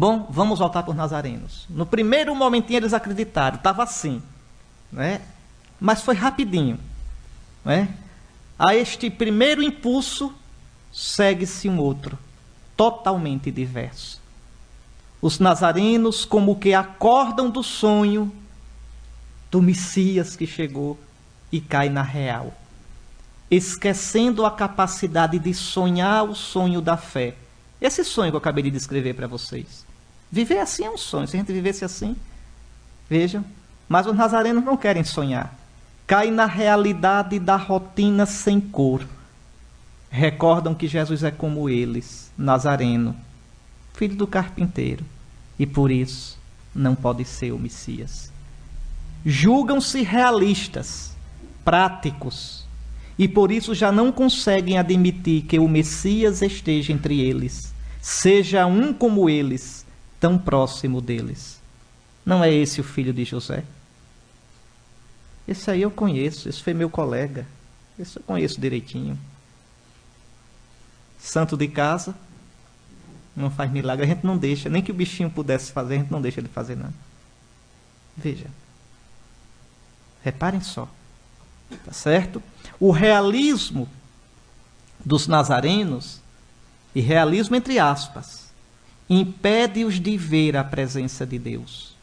Bom, vamos voltar para os nazarenos. No primeiro momentinho eles acreditaram, estava assim, né? mas foi rapidinho. Né? A este primeiro impulso segue-se um outro, totalmente diverso. Os nazarenos, como que acordam do sonho do Messias que chegou e cai na real, esquecendo a capacidade de sonhar o sonho da fé. Esse sonho que eu acabei de descrever para vocês. Viver assim é um sonho. Se a gente vivesse assim, vejam. Mas os nazarenos não querem sonhar. Caem na realidade da rotina sem cor. Recordam que Jesus é como eles, nazareno, filho do carpinteiro, e por isso não pode ser o Messias. Julgam-se realistas, práticos, e por isso já não conseguem admitir que o Messias esteja entre eles, seja um como eles, tão próximo deles. Não é esse o filho de José? Esse aí eu conheço, esse foi meu colega, esse eu conheço direitinho. Santo de casa, não faz milagre, a gente não deixa, nem que o bichinho pudesse fazer, a gente não deixa ele fazer nada. Veja. Reparem só. Tá certo? O realismo dos nazarenos, e realismo entre aspas, impede-os de ver a presença de Deus.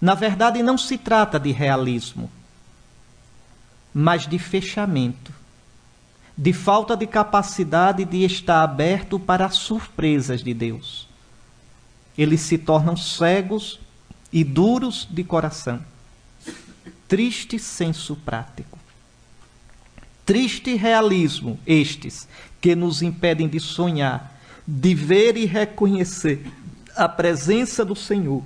Na verdade, não se trata de realismo, mas de fechamento, de falta de capacidade de estar aberto para as surpresas de Deus. Eles se tornam cegos e duros de coração triste senso prático. Triste realismo estes que nos impedem de sonhar, de ver e reconhecer a presença do Senhor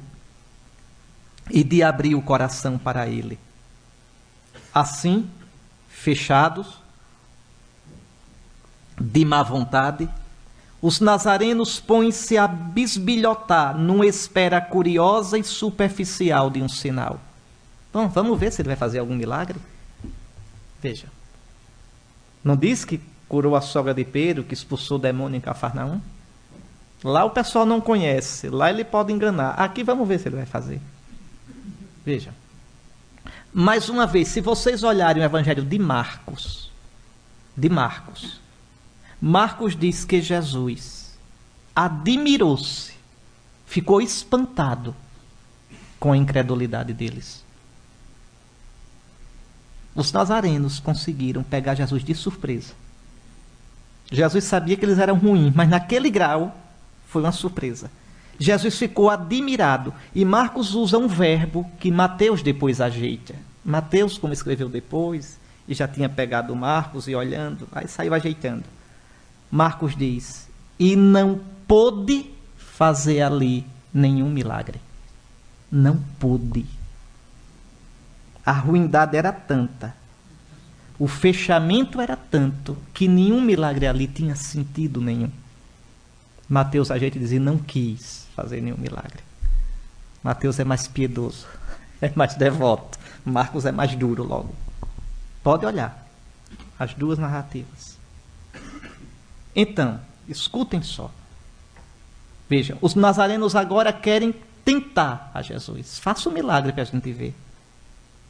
e de abrir o coração para Ele. Assim, fechados, de má vontade, os nazarenos põem-se a bisbilhotar numa espera curiosa e superficial de um sinal. Bom, vamos ver se ele vai fazer algum milagre. Veja. Não diz que curou a sogra de Pedro, que expulsou o demônio em Cafarnaum? Lá o pessoal não conhece, lá ele pode enganar. Aqui vamos ver se ele vai fazer. Veja. Mais uma vez, se vocês olharem o evangelho de Marcos, de Marcos, Marcos diz que Jesus admirou-se, ficou espantado com a incredulidade deles. Os nazarenos conseguiram pegar Jesus de surpresa. Jesus sabia que eles eram ruins, mas naquele grau foi uma surpresa. Jesus ficou admirado. E Marcos usa um verbo que Mateus depois ajeita. Mateus, como escreveu depois, e já tinha pegado Marcos e olhando, aí saiu ajeitando. Marcos diz: E não pôde fazer ali nenhum milagre. Não pôde. A ruindade era tanta, o fechamento era tanto, que nenhum milagre ali tinha sentido nenhum. Mateus, a gente dizia, não quis fazer nenhum milagre. Mateus é mais piedoso, é mais devoto. Marcos é mais duro logo. Pode olhar as duas narrativas. Então, escutem só. Vejam, os nazarenos agora querem tentar a Jesus. Faça um milagre para a gente ver.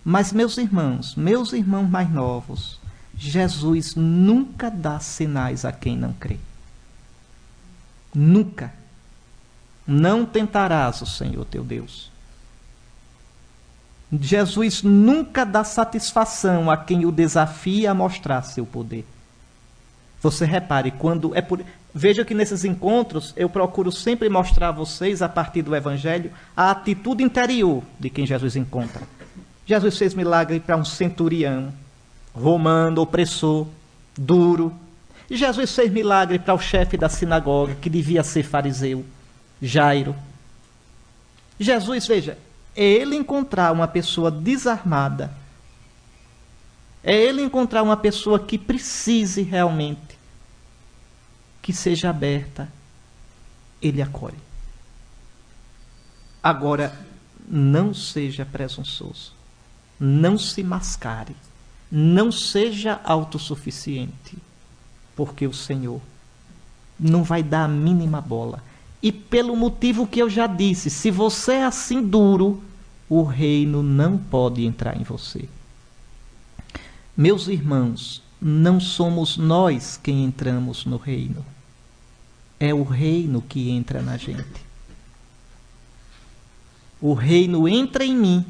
Mas, meus irmãos, meus irmãos mais novos, Jesus nunca dá sinais a quem não crê. Nunca. Não tentarás o Senhor teu Deus. Jesus nunca dá satisfação a quem o desafia a mostrar seu poder. Você repare, quando é por. Veja que nesses encontros eu procuro sempre mostrar a vocês, a partir do Evangelho, a atitude interior de quem Jesus encontra. Jesus fez milagre para um centurião romano, opressor, duro. Jesus fez milagre para o chefe da sinagoga, que devia ser fariseu, Jairo. Jesus, veja, é ele encontrar uma pessoa desarmada, é ele encontrar uma pessoa que precise realmente, que seja aberta, ele acolhe. Agora, não seja presunçoso. Não se mascare. Não seja autossuficiente. Porque o Senhor não vai dar a mínima bola. e pelo motivo que eu já disse, se você é assim duro, o reino não pode entrar em você. Meus irmãos, não somos nós quem entramos no reino. É o reino que entra na gente. O reino entra em mim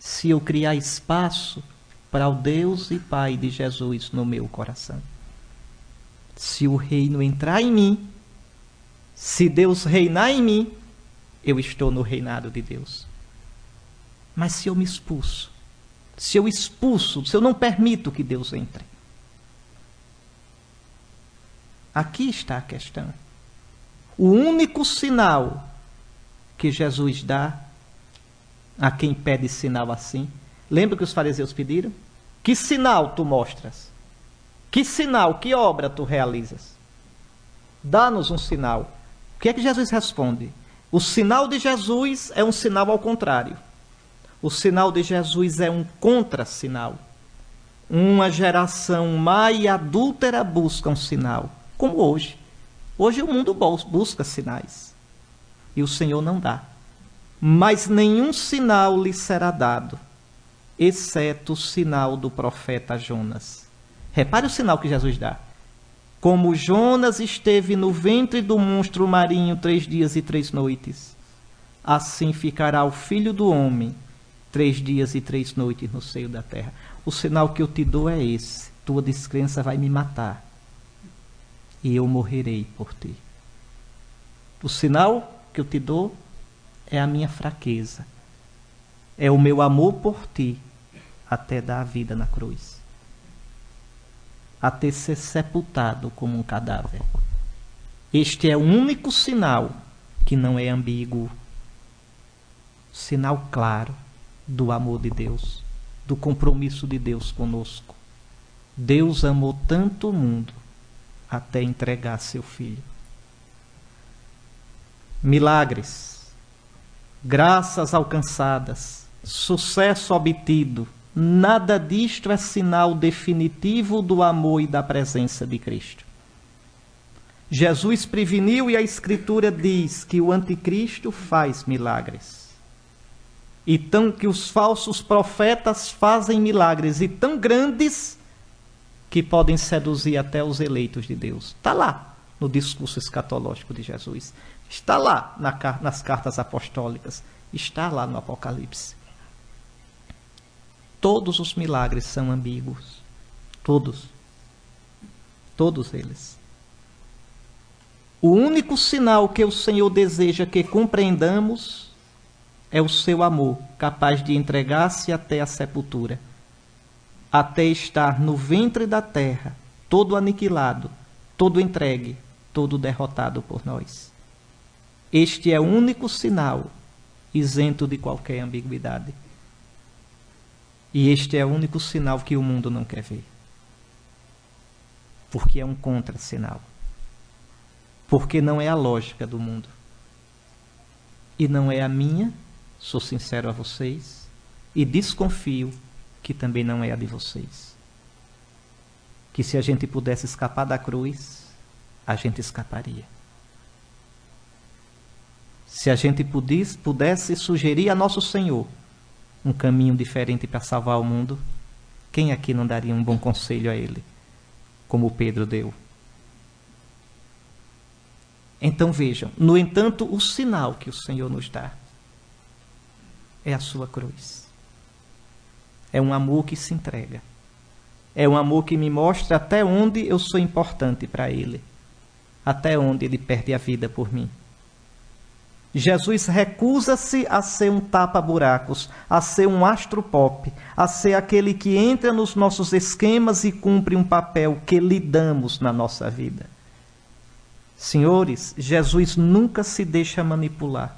se eu criar espaço para o Deus e Pai de Jesus no meu coração. Se o reino entrar em mim, se Deus reinar em mim, eu estou no reinado de Deus. Mas se eu me expulso, se eu expulso, se eu não permito que Deus entre, aqui está a questão. O único sinal que Jesus dá a quem pede sinal assim. Lembra que os fariseus pediram? Que sinal tu mostras? Que sinal, que obra tu realizas? Dá-nos um sinal. O que é que Jesus responde? O sinal de Jesus é um sinal ao contrário. O sinal de Jesus é um contra-sinal. Uma geração má e adúltera busca um sinal, como hoje. Hoje o mundo busca sinais. E o Senhor não dá mas nenhum sinal lhe será dado, exceto o sinal do profeta Jonas. Repare o sinal que Jesus dá. Como Jonas esteve no ventre do monstro marinho três dias e três noites, assim ficará o filho do homem três dias e três noites no seio da terra. O sinal que eu te dou é esse: tua descrença vai me matar e eu morrerei por ti. O sinal que eu te dou é a minha fraqueza. É o meu amor por ti até dar a vida na cruz. Até ser sepultado como um cadáver. Este é o único sinal que não é ambíguo. Sinal claro do amor de Deus, do compromisso de Deus conosco. Deus amou tanto o mundo até entregar seu filho. Milagres graças alcançadas, sucesso obtido, nada disto é sinal definitivo do amor e da presença de Cristo. Jesus preveniu e a Escritura diz que o anticristo faz milagres. E tão que os falsos profetas fazem milagres e tão grandes que podem seduzir até os eleitos de Deus. Está lá no discurso escatológico de Jesus. Está lá na, nas cartas apostólicas. Está lá no Apocalipse. Todos os milagres são ambíguos. Todos. Todos eles. O único sinal que o Senhor deseja que compreendamos é o seu amor, capaz de entregar-se até a sepultura, até estar no ventre da terra, todo aniquilado, todo entregue, todo derrotado por nós. Este é o único sinal isento de qualquer ambiguidade. E este é o único sinal que o mundo não quer ver. Porque é um contra-sinal. Porque não é a lógica do mundo. E não é a minha, sou sincero a vocês, e desconfio que também não é a de vocês. Que se a gente pudesse escapar da cruz, a gente escaparia. Se a gente pudesse, pudesse sugerir a Nosso Senhor um caminho diferente para salvar o mundo, quem aqui não daria um bom conselho a Ele, como Pedro deu? Então vejam, no entanto, o sinal que o Senhor nos dá é a sua cruz. É um amor que se entrega. É um amor que me mostra até onde eu sou importante para Ele. Até onde Ele perde a vida por mim. Jesus recusa-se a ser um tapa-buracos, a ser um astro-pop, a ser aquele que entra nos nossos esquemas e cumpre um papel que lhe damos na nossa vida. Senhores, Jesus nunca se deixa manipular.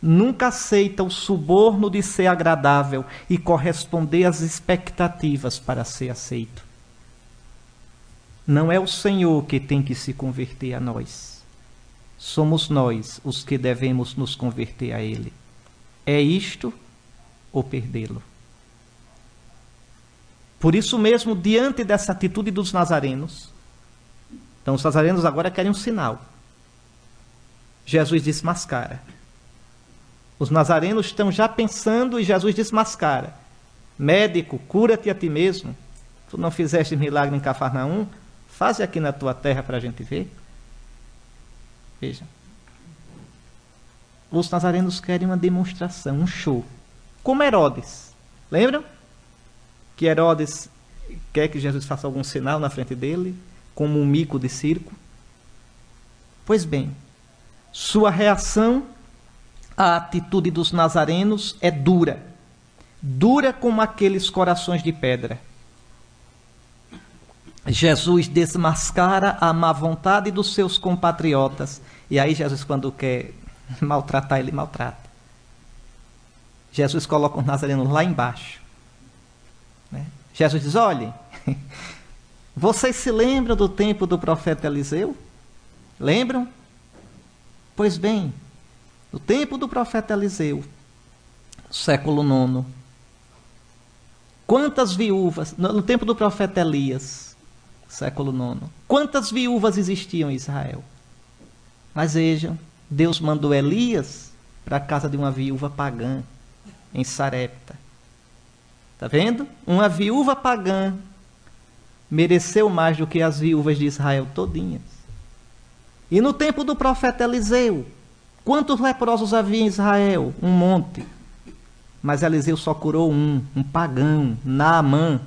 Nunca aceita o suborno de ser agradável e corresponder às expectativas para ser aceito. Não é o Senhor que tem que se converter a nós somos nós os que devemos nos converter a Ele. É isto ou perdê-lo? Por isso mesmo, diante dessa atitude dos nazarenos, então os nazarenos agora querem um sinal. Jesus desmascara. Os nazarenos estão já pensando e Jesus desmascara. Médico, cura-te a ti mesmo. Tu não fizeste milagre em Cafarnaum? Faze aqui na tua terra para a gente ver. Veja. Os nazarenos querem uma demonstração, um show. Como Herodes. Lembram? Que Herodes quer que Jesus faça algum sinal na frente dele, como um mico de circo. Pois bem, sua reação à atitude dos nazarenos é dura. Dura como aqueles corações de pedra. Jesus desmascara a má vontade dos seus compatriotas. E aí, Jesus, quando quer maltratar, ele maltrata. Jesus coloca os nazarenos lá embaixo. Né? Jesus diz: olhem, vocês se lembram do tempo do profeta Eliseu? Lembram? Pois bem, no tempo do profeta Eliseu, século IX, quantas viúvas, no tempo do profeta Elias, século IX, quantas viúvas existiam em Israel? Mas vejam, Deus mandou Elias para a casa de uma viúva pagã, em Sarepta. Está vendo? Uma viúva pagã mereceu mais do que as viúvas de Israel todinhas. E no tempo do profeta Eliseu, quantos leprosos havia em Israel? Um monte. Mas Eliseu só curou um, um pagão, Naamã,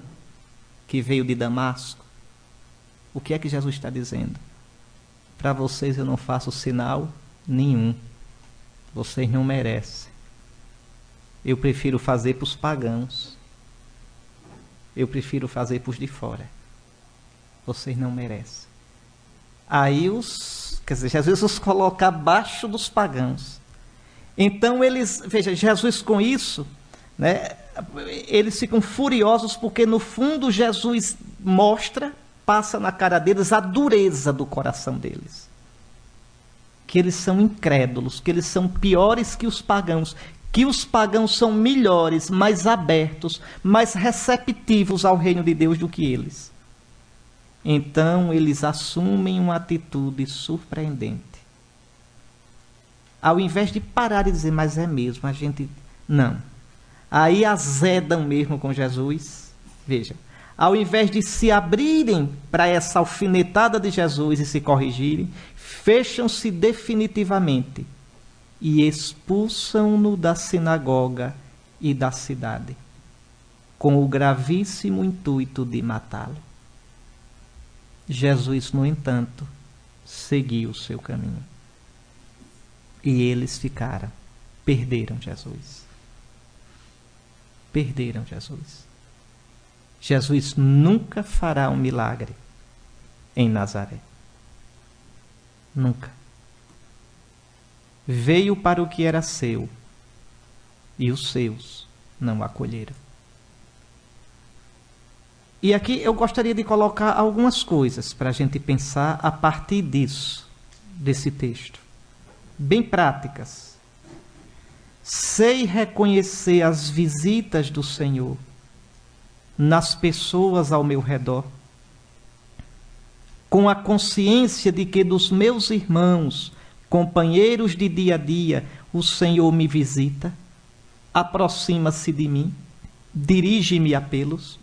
que veio de Damasco. O que é que Jesus está dizendo? Para vocês eu não faço sinal nenhum. Vocês não merecem. Eu prefiro fazer para os pagãos. Eu prefiro fazer para os de fora. Vocês não merecem. Aí os Quer dizer, Jesus os coloca abaixo dos pagãos. Então eles, veja, Jesus com isso, né, eles ficam furiosos porque no fundo Jesus mostra, passa na cara deles a dureza do coração deles. Que eles são incrédulos, que eles são piores que os pagãos, que os pagãos são melhores, mais abertos, mais receptivos ao reino de Deus do que eles. Então eles assumem uma atitude surpreendente. Ao invés de parar e dizer, mas é mesmo, a gente. Não. Aí azedam mesmo com Jesus. Veja. Ao invés de se abrirem para essa alfinetada de Jesus e se corrigirem, fecham-se definitivamente e expulsam-no da sinagoga e da cidade, com o gravíssimo intuito de matá-lo. Jesus, no entanto, seguiu o seu caminho. E eles ficaram, perderam Jesus. Perderam Jesus. Jesus nunca fará um milagre em Nazaré. Nunca. Veio para o que era seu, e os seus não acolheram. E aqui eu gostaria de colocar algumas coisas para a gente pensar a partir disso, desse texto. Bem práticas. Sei reconhecer as visitas do Senhor nas pessoas ao meu redor, com a consciência de que dos meus irmãos, companheiros de dia a dia, o Senhor me visita, aproxima-se de mim, dirige-me apelos.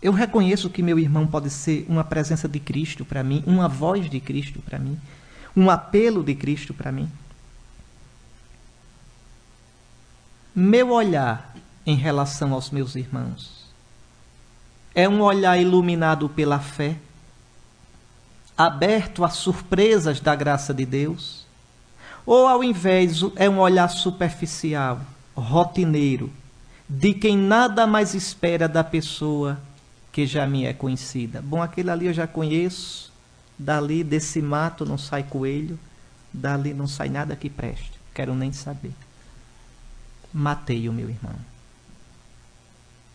Eu reconheço que meu irmão pode ser uma presença de Cristo para mim, uma voz de Cristo para mim, um apelo de Cristo para mim. Meu olhar em relação aos meus irmãos é um olhar iluminado pela fé, aberto às surpresas da graça de Deus, ou ao invés é um olhar superficial, rotineiro, de quem nada mais espera da pessoa que já me é conhecida. Bom, aquele ali eu já conheço, dali desse mato não sai coelho, dali não sai nada que preste, quero nem saber. Matei o meu irmão.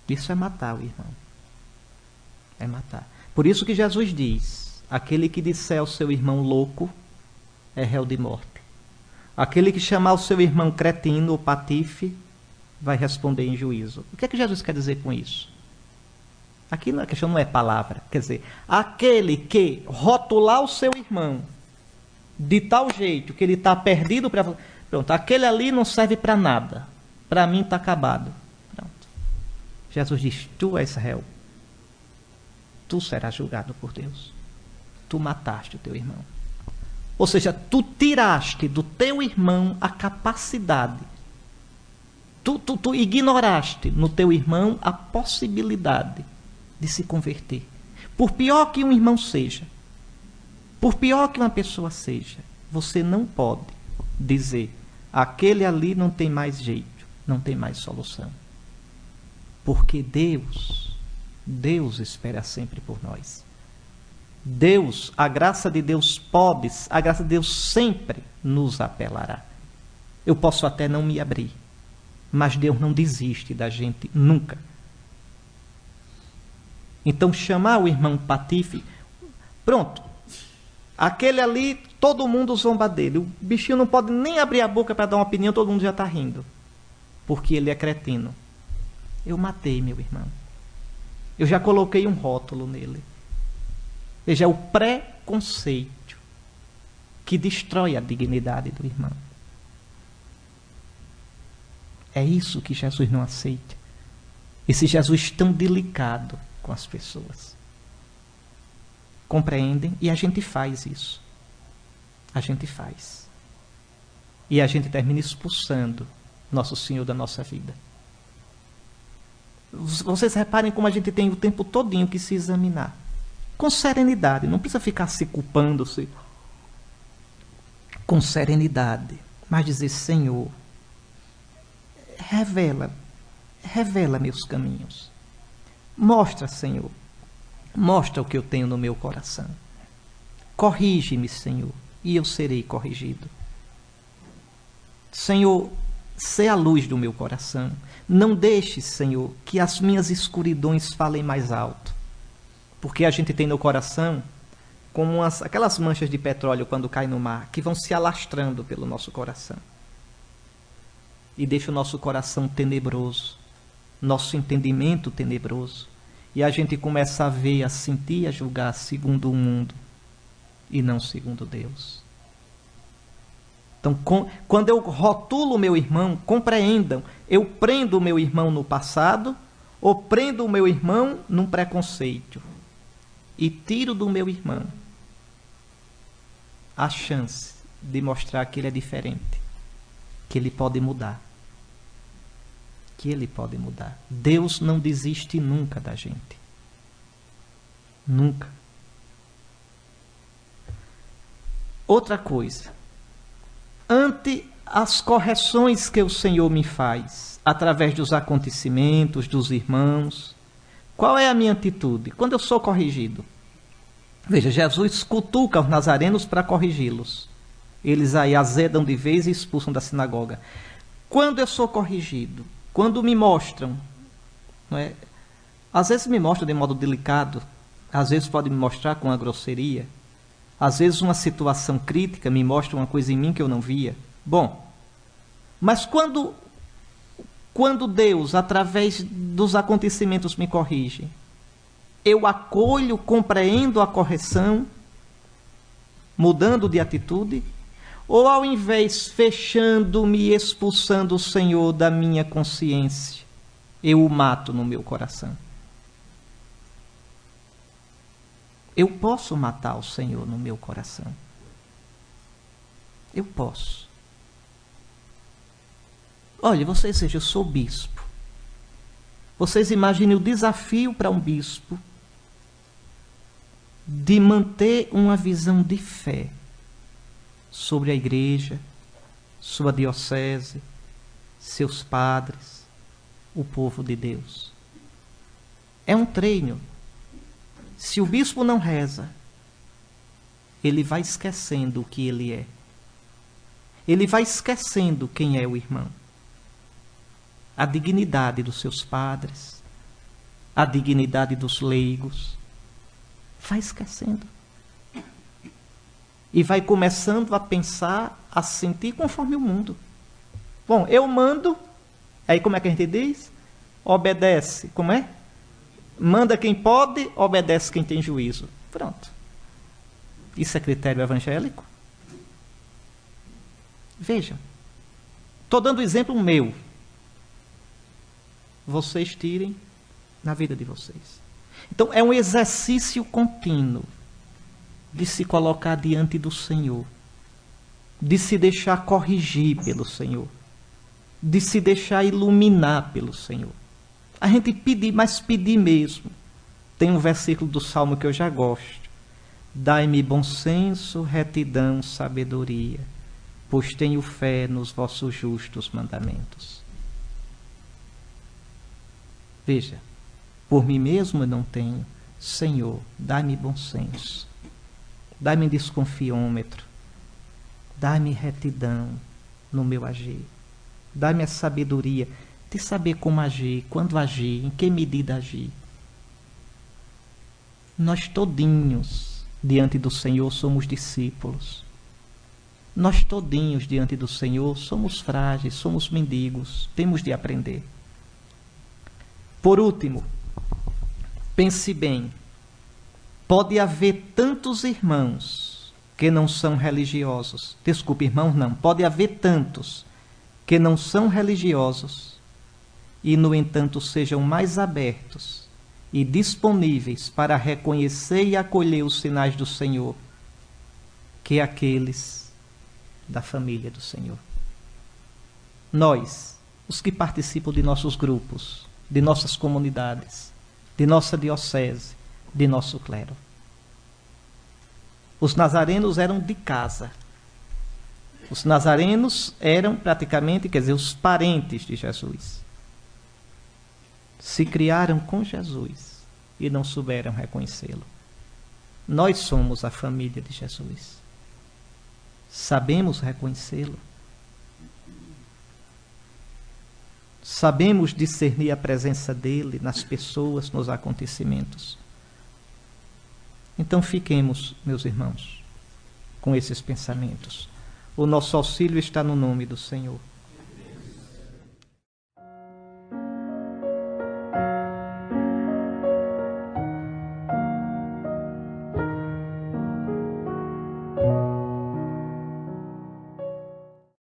Isso é matar o irmão. É matar. Por isso que Jesus diz: aquele que disser ao seu irmão louco é réu de morte. Aquele que chamar o seu irmão cretino ou patife vai responder em juízo. O que é que Jesus quer dizer com isso? Aqui a questão não é palavra. Quer dizer, aquele que rotular o seu irmão de tal jeito que ele está perdido para. Pronto, aquele ali não serve para nada. Para mim está acabado. Pronto. Jesus diz: Tu és réu. Tu serás julgado por Deus. Tu mataste o teu irmão. Ou seja, tu tiraste do teu irmão a capacidade. Tu, tu, tu ignoraste no teu irmão a possibilidade de se converter. Por pior que um irmão seja, por pior que uma pessoa seja, você não pode dizer aquele ali não tem mais jeito, não tem mais solução. Porque Deus, Deus espera sempre por nós. Deus, a graça de Deus pode, a graça de Deus sempre nos apelará. Eu posso até não me abrir, mas Deus não desiste da gente nunca. Então chamar o irmão Patife, pronto. Aquele ali, todo mundo zomba dele. O bichinho não pode nem abrir a boca para dar uma opinião, todo mundo já está rindo. Porque ele é cretino. Eu matei meu irmão. Eu já coloquei um rótulo nele. Veja, é o preconceito que destrói a dignidade do irmão. É isso que Jesus não aceita. Esse Jesus tão delicado com as pessoas. Compreendem? E a gente faz isso. A gente faz. E a gente termina expulsando Nosso Senhor da nossa vida. Vocês reparem como a gente tem o tempo todinho que se examinar com serenidade, não precisa ficar se culpando-se. Com serenidade, mas dizer: Senhor, revela, revela meus caminhos. Mostra, Senhor, mostra o que eu tenho no meu coração. Corrige-me, Senhor, e eu serei corrigido. Senhor, sê a luz do meu coração. Não deixe, Senhor, que as minhas escuridões falem mais alto. Porque a gente tem no coração como aquelas manchas de petróleo quando caem no mar, que vão se alastrando pelo nosso coração. E deixa o nosso coração tenebroso, nosso entendimento tenebroso. E a gente começa a ver, a sentir, a julgar segundo o mundo e não segundo Deus. Então, com, quando eu rotulo o meu irmão, compreendam, eu prendo o meu irmão no passado ou prendo o meu irmão num preconceito e tiro do meu irmão a chance de mostrar que ele é diferente, que ele pode mudar. Que ele pode mudar. Deus não desiste nunca da gente. Nunca. Outra coisa. Ante as correções que o Senhor me faz, através dos acontecimentos, dos irmãos, qual é a minha atitude? Quando eu sou corrigido. Veja, Jesus cutuca os nazarenos para corrigi-los. Eles aí azedam de vez e expulsam da sinagoga. Quando eu sou corrigido, quando me mostram, é? às vezes me mostram de modo delicado, às vezes pode me mostrar com a grosseria, às vezes uma situação crítica me mostra uma coisa em mim que eu não via. Bom, mas quando quando Deus, através dos acontecimentos, me corrige, eu acolho, compreendo a correção, mudando de atitude, ou ao invés fechando-me, expulsando o Senhor da minha consciência, eu o mato no meu coração? Eu posso matar o Senhor no meu coração. Eu posso. Olha, vocês vejam, eu sou bispo. Vocês imaginem o desafio para um bispo de manter uma visão de fé sobre a igreja, sua diocese, seus padres, o povo de Deus. É um treino. Se o bispo não reza, ele vai esquecendo o que ele é. Ele vai esquecendo quem é o irmão a dignidade dos seus padres, a dignidade dos leigos. Vai esquecendo. E vai começando a pensar, a sentir conforme o mundo. Bom, eu mando, aí como é que a gente diz? Obedece, como é? Manda quem pode, obedece quem tem juízo. Pronto. Isso é critério evangélico? Veja. Estou dando exemplo meu. Vocês tirem na vida de vocês. Então, é um exercício contínuo de se colocar diante do Senhor, de se deixar corrigir pelo Senhor, de se deixar iluminar pelo Senhor. A gente pedir, mas pedir mesmo. Tem um versículo do Salmo que eu já gosto. Dai-me bom senso, retidão, sabedoria, pois tenho fé nos vossos justos mandamentos. Veja, por mim mesmo eu não tenho. Senhor, dai-me bom senso. Dai-me desconfiômetro. Dai-me retidão no meu agir. Dai-me a sabedoria de saber como agir, quando agir, em que medida agir. Nós todinhos diante do Senhor somos discípulos. Nós todinhos diante do Senhor somos frágeis, somos mendigos, temos de aprender. Por último, pense bem. Pode haver tantos irmãos que não são religiosos. Desculpe, irmãos, não. Pode haver tantos que não são religiosos e, no entanto, sejam mais abertos e disponíveis para reconhecer e acolher os sinais do Senhor que aqueles da família do Senhor. Nós, os que participam de nossos grupos, de nossas comunidades, de nossa diocese, de nosso clero. Os nazarenos eram de casa. Os nazarenos eram praticamente, quer dizer, os parentes de Jesus se criaram com Jesus e não souberam reconhecê-lo. Nós somos a família de Jesus. Sabemos reconhecê-lo. Sabemos discernir a presença dele nas pessoas, nos acontecimentos. Então fiquemos, meus irmãos, com esses pensamentos. O nosso auxílio está no nome do Senhor.